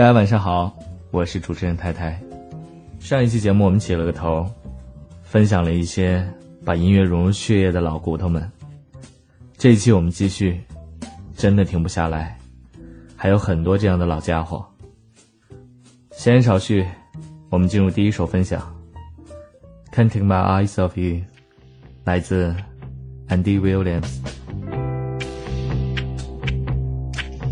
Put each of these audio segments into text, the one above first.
大家晚上好，我是主持人太太。上一期节目我们起了个头，分享了一些把音乐融入血液的老骨头们。这一期我们继续，真的停不下来，还有很多这样的老家伙。闲言少叙，我们进入第一首分享。Can't take my eyes off you，来自 Andy Williams。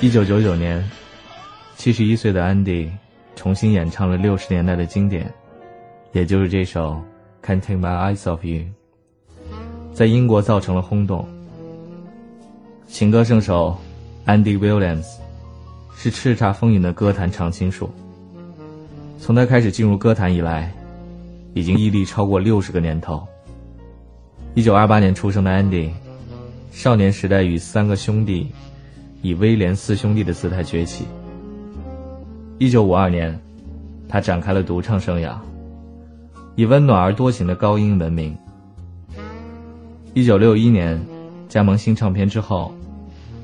一九九九年，七十一岁的安迪重新演唱了六十年代的经典，也就是这首《Can't Take My Eyes Off You》，在英国造成了轰动。情歌圣手 Andy Williams 是叱咤风云的歌坛常青树。从他开始进入歌坛以来，已经屹立超过六十个年头。一九二八年出生的 Andy，少年时代与三个兄弟以威廉四兄弟的姿态崛起。一九五二年，他展开了独唱生涯，以温暖而多情的高音闻名。一九六一年，加盟新唱片之后，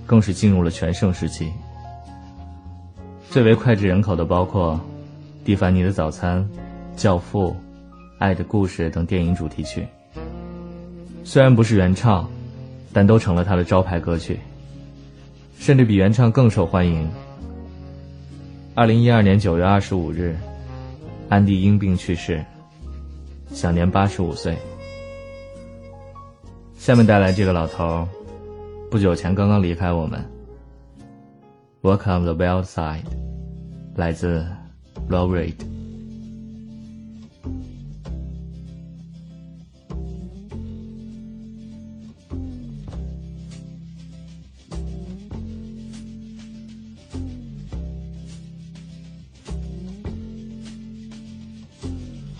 更是进入了全盛时期。最为脍炙人口的包括《蒂凡尼的早餐》《教父》《爱的故事》等电影主题曲。虽然不是原唱，但都成了他的招牌歌曲，甚至比原唱更受欢迎。二零一二年九月二十五日，安迪因病去世，享年八十五岁。下面带来这个老头，不久前刚刚离开我们。Welcome the Wild Side，来自 Low Rate。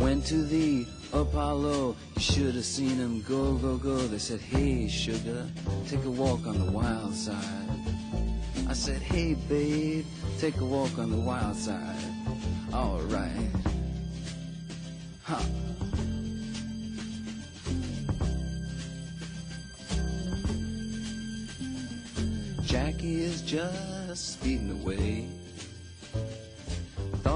Went to the Apollo, you should have seen him go, go, go. They said, Hey, sugar, take a walk on the wild side. I said, Hey, babe, take a walk on the wild side. Alright. Huh. Jackie is just speeding away.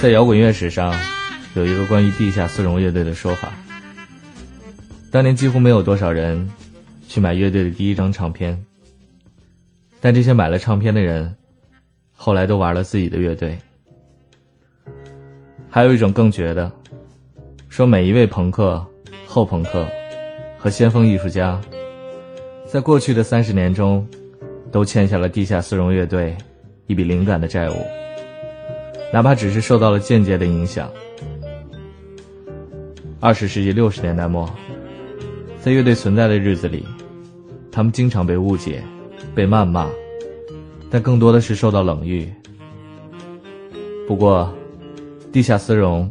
在摇滚乐史上，有一个关于地下丝绒乐队的说法：当年几乎没有多少人去买乐队的第一张唱片，但这些买了唱片的人，后来都玩了自己的乐队。还有一种更绝的，说每一位朋克、后朋克和先锋艺术家，在过去的三十年中，都欠下了地下丝绒乐队一笔灵感的债务。哪怕只是受到了间接的影响。二十世纪六十年代末，在乐队存在的日子里，他们经常被误解、被谩骂，但更多的是受到冷遇。不过，地下丝绒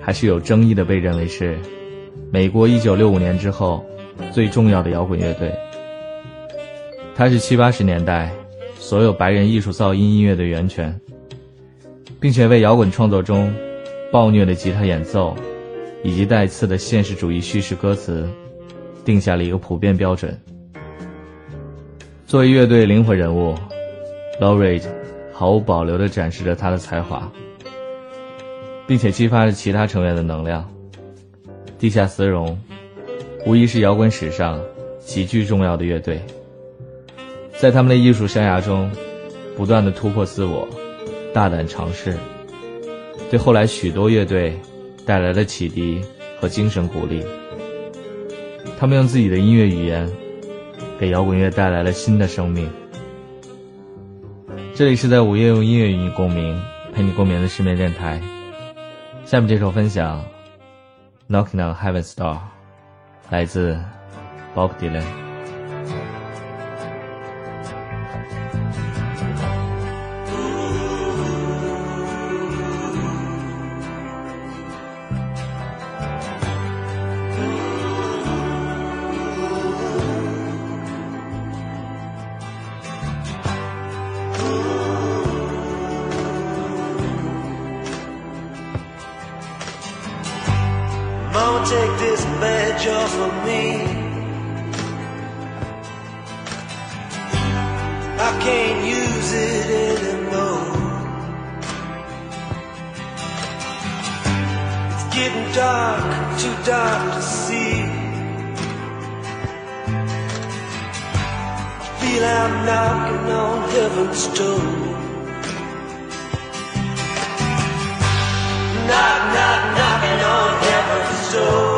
还是有争议的，被认为是美国一九六五年之后最重要的摇滚乐队。他是七八十年代所有白人艺术噪音音乐的源泉，并且为摇滚创作中暴虐的吉他演奏以及带刺的现实主义叙事歌词定下了一个普遍标准。作为乐队灵魂人物，Laurie 毫无保留地展示着他的才华，并且激发着其他成员的能量。地下丝绒无疑是摇滚史上极具重要的乐队，在他们的艺术生涯中，不断的突破自我，大胆尝试，对后来许多乐队带来了启迪和精神鼓励。他们用自己的音乐语言。给摇滚乐带来了新的生命。这里是在午夜用音乐与你共鸣，陪你共眠的失眠电台。下面这首分享《Knocking on Heaven's Door》，来自 Bob Dylan。seat. I feel I'm knocking on heaven's door. Knock, knock, knocking on heaven's door.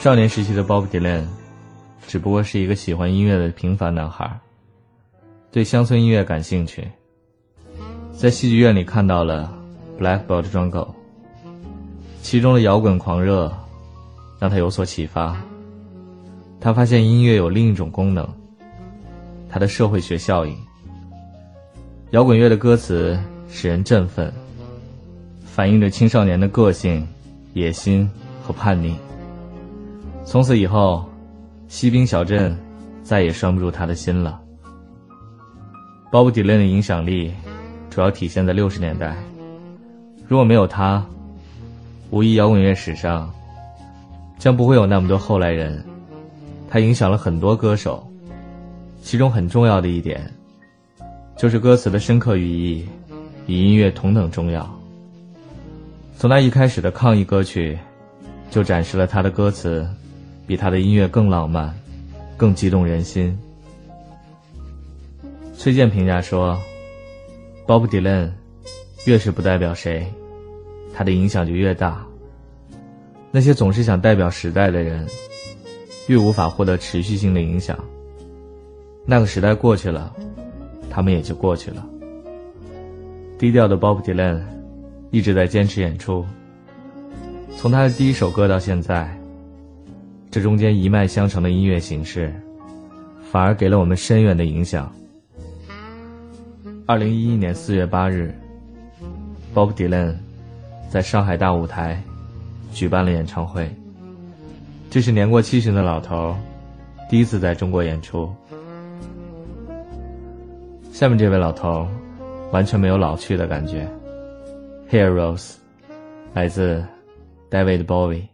少年时期的 Bob Dylan，只不过是一个喜欢音乐的平凡男孩，对乡村音乐感兴趣。在戏剧院里看到了《Blackbird Jungle》，其中的摇滚狂热让他有所启发。他发现音乐有另一种功能，它的社会学效应。摇滚乐的歌词使人振奋，反映着青少年的个性、野心和叛逆。从此以后，西滨小镇再也拴不住他的心了。Bob Dylan 的影响力。主要体现在六十年代。如果没有他，无疑摇滚乐史上将不会有那么多后来人。他影响了很多歌手，其中很重要的一点，就是歌词的深刻寓意与音乐同等重要。从他一开始的抗议歌曲，就展示了他的歌词比他的音乐更浪漫，更激动人心。崔健评价说。Bob Dylan 越是不代表谁，他的影响就越大。那些总是想代表时代的人，越无法获得持续性的影响。那个时代过去了，他们也就过去了。低调的 Bob Dylan 一直在坚持演出，从他的第一首歌到现在，这中间一脉相承的音乐形式，反而给了我们深远的影响。二零一一年四月八日，Bob Dylan 在上海大舞台举办了演唱会。这是年过七旬的老头第一次在中国演出。下面这位老头完全没有老去的感觉。Heroes，来自 David Bowie。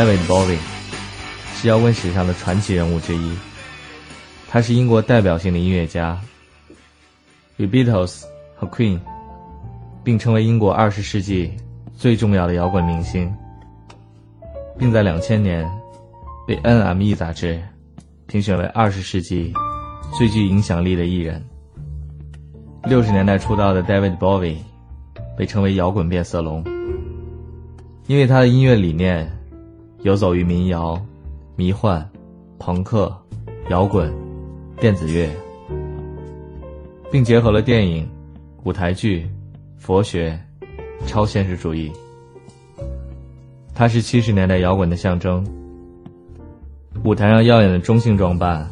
David Bowie 是摇滚史上的传奇人物之一，他是英国代表性的音乐家，与 Beatles 和 Queen 并称为英国二十世纪最重要的摇滚明星，并在两千年被 NME 杂志评选为二十世纪最具影响力的艺人。六十年代出道的 David Bowie 被称为摇滚变色龙，因为他的音乐理念游走于民谣、迷幻、朋克、摇滚、电子乐，并结合了电影、舞台剧、佛学、超现实主义。他是七十年代摇滚的象征，舞台上耀眼的中性装扮，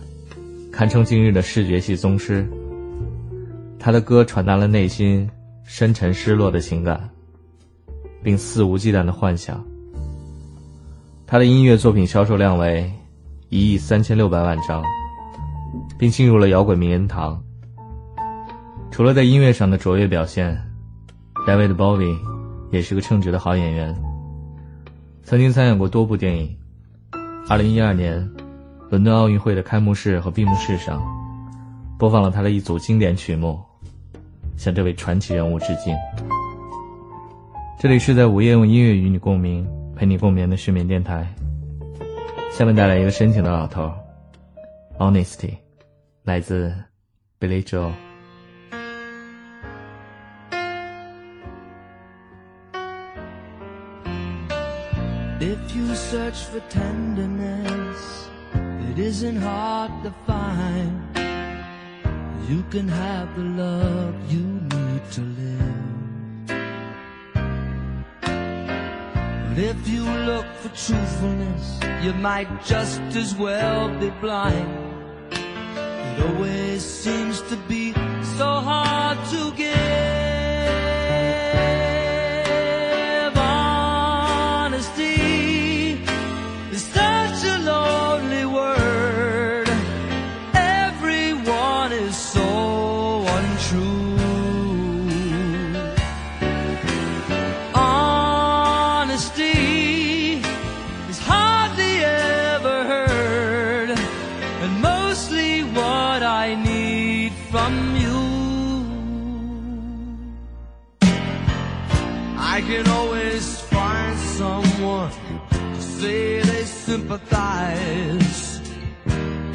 堪称今日的视觉系宗师。他的歌传达了内心深沉失落的情感，并肆无忌惮的幻想。他的音乐作品销售量为一亿三千六百万张，并进入了摇滚名人堂。除了在音乐上的卓越表现，David Bowie 也是个称职的好演员，曾经参演过多部电影。二零一二年，伦敦奥运会的开幕式和闭幕式上，播放了他的一组经典曲目，向这位传奇人物致敬。这里是在午夜用音乐与你共鸣，陪你共眠的失眠电台。下面带来一个深情的老头，Honesty，来自 Billy Joel。If you search for tenderness, it isn't hard to find. You can have the love you need to live. If you look for truthfulness, you might just as well be blind. It always seems to be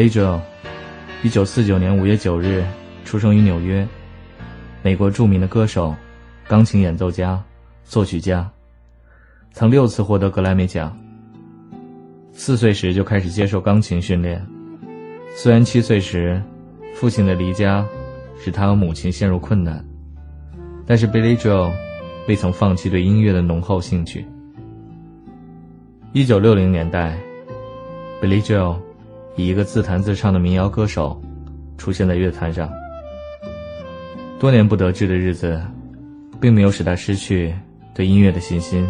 Billy joe 一九四九年五月九日出生于纽约，美国著名的歌手、钢琴演奏家、作曲家，曾六次获得格莱美奖。四岁时就开始接受钢琴训练，虽然七岁时父亲的离家使他和母亲陷入困难，但是 Billy Joe 未曾放弃对音乐的浓厚兴趣。一九六零年代，Billy Joe 以一个自弹自唱的民谣歌手出现在乐坛上。多年不得志的日子，并没有使他失去对音乐的信心，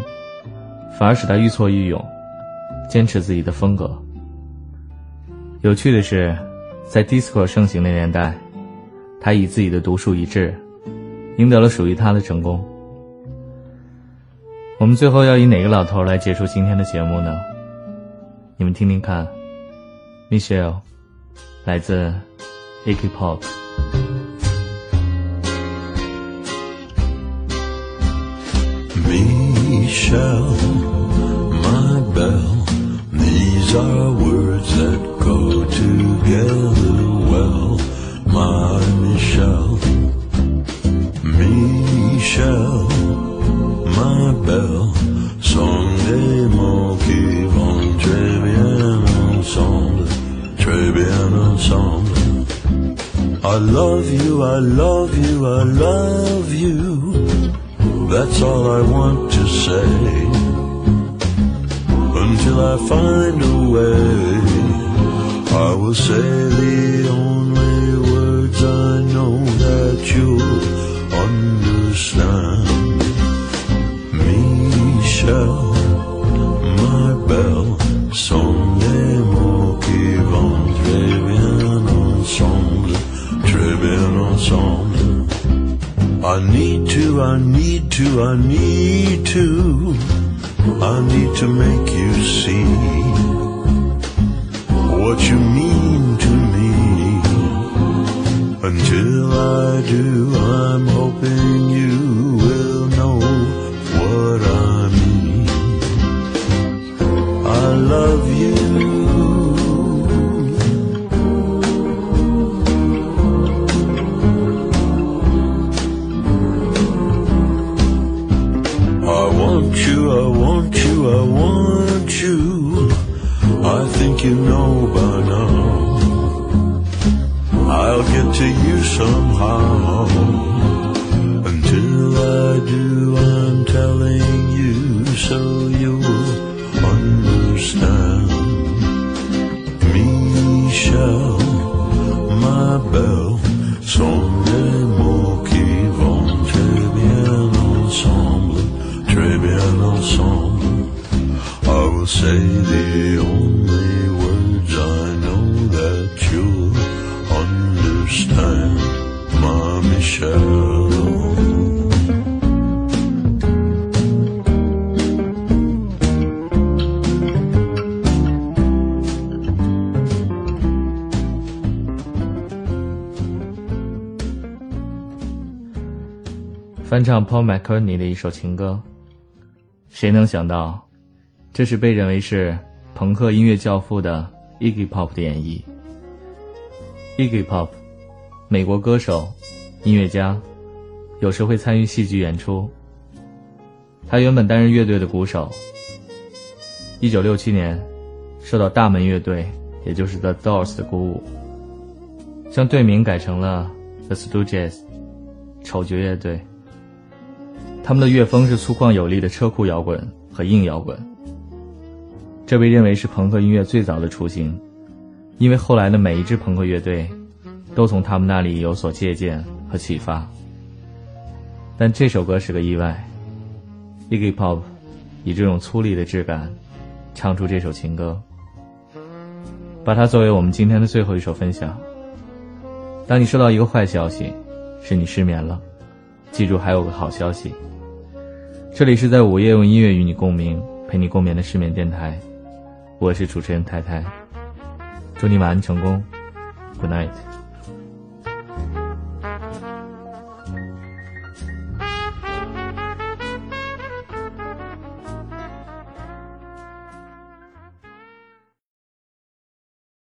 反而使他愈挫愈勇，坚持自己的风格。有趣的是，在 disco 盛行的年代，他以自己的独树一帜，赢得了属于他的成功。我们最后要以哪个老头来结束今天的节目呢？你们听听看，Michelle，来自 Iggy Pop。Michelle, my belle, these are words that go together well, my Michelle. Michelle, my belle, des mots qui vont très bien ensemble, très bien. I love you, I love you, I love you. That's all I want to say. Until I find a way, I will say the only words I know that you'll understand. Michelle, ensemble. I need to, I need to, I need to, I need to make you see what you mean to me. Until I do, I'm hoping you the only words I know that you understand, my Michelle.《翻唱 Paul McCartney 的一首情歌，谁能想到，这是被认为是朋克音乐教父的 Iggy Pop 的演绎。Iggy Pop，美国歌手、音乐家，有时会参与戏剧演出。他原本担任乐队的鼓手。一九六七年，受到大门乐队，也就是 The Doors 的鼓舞，将队名改成了 The Stooges，丑角乐队。他们的乐风是粗犷有力的车库摇滚和硬摇滚，这被认为是朋克音乐最早的雏形，因为后来的每一支朋克乐队都从他们那里有所借鉴和启发。但这首歌是个意外，Iggy Pop 以这种粗粝的质感唱出这首情歌，把它作为我们今天的最后一首分享。当你收到一个坏消息，是你失眠了，记住还有个好消息。这里是在午夜用音乐与你共鸣，陪你共眠的失眠电台，我是主持人太太，祝你晚安成功，Good night。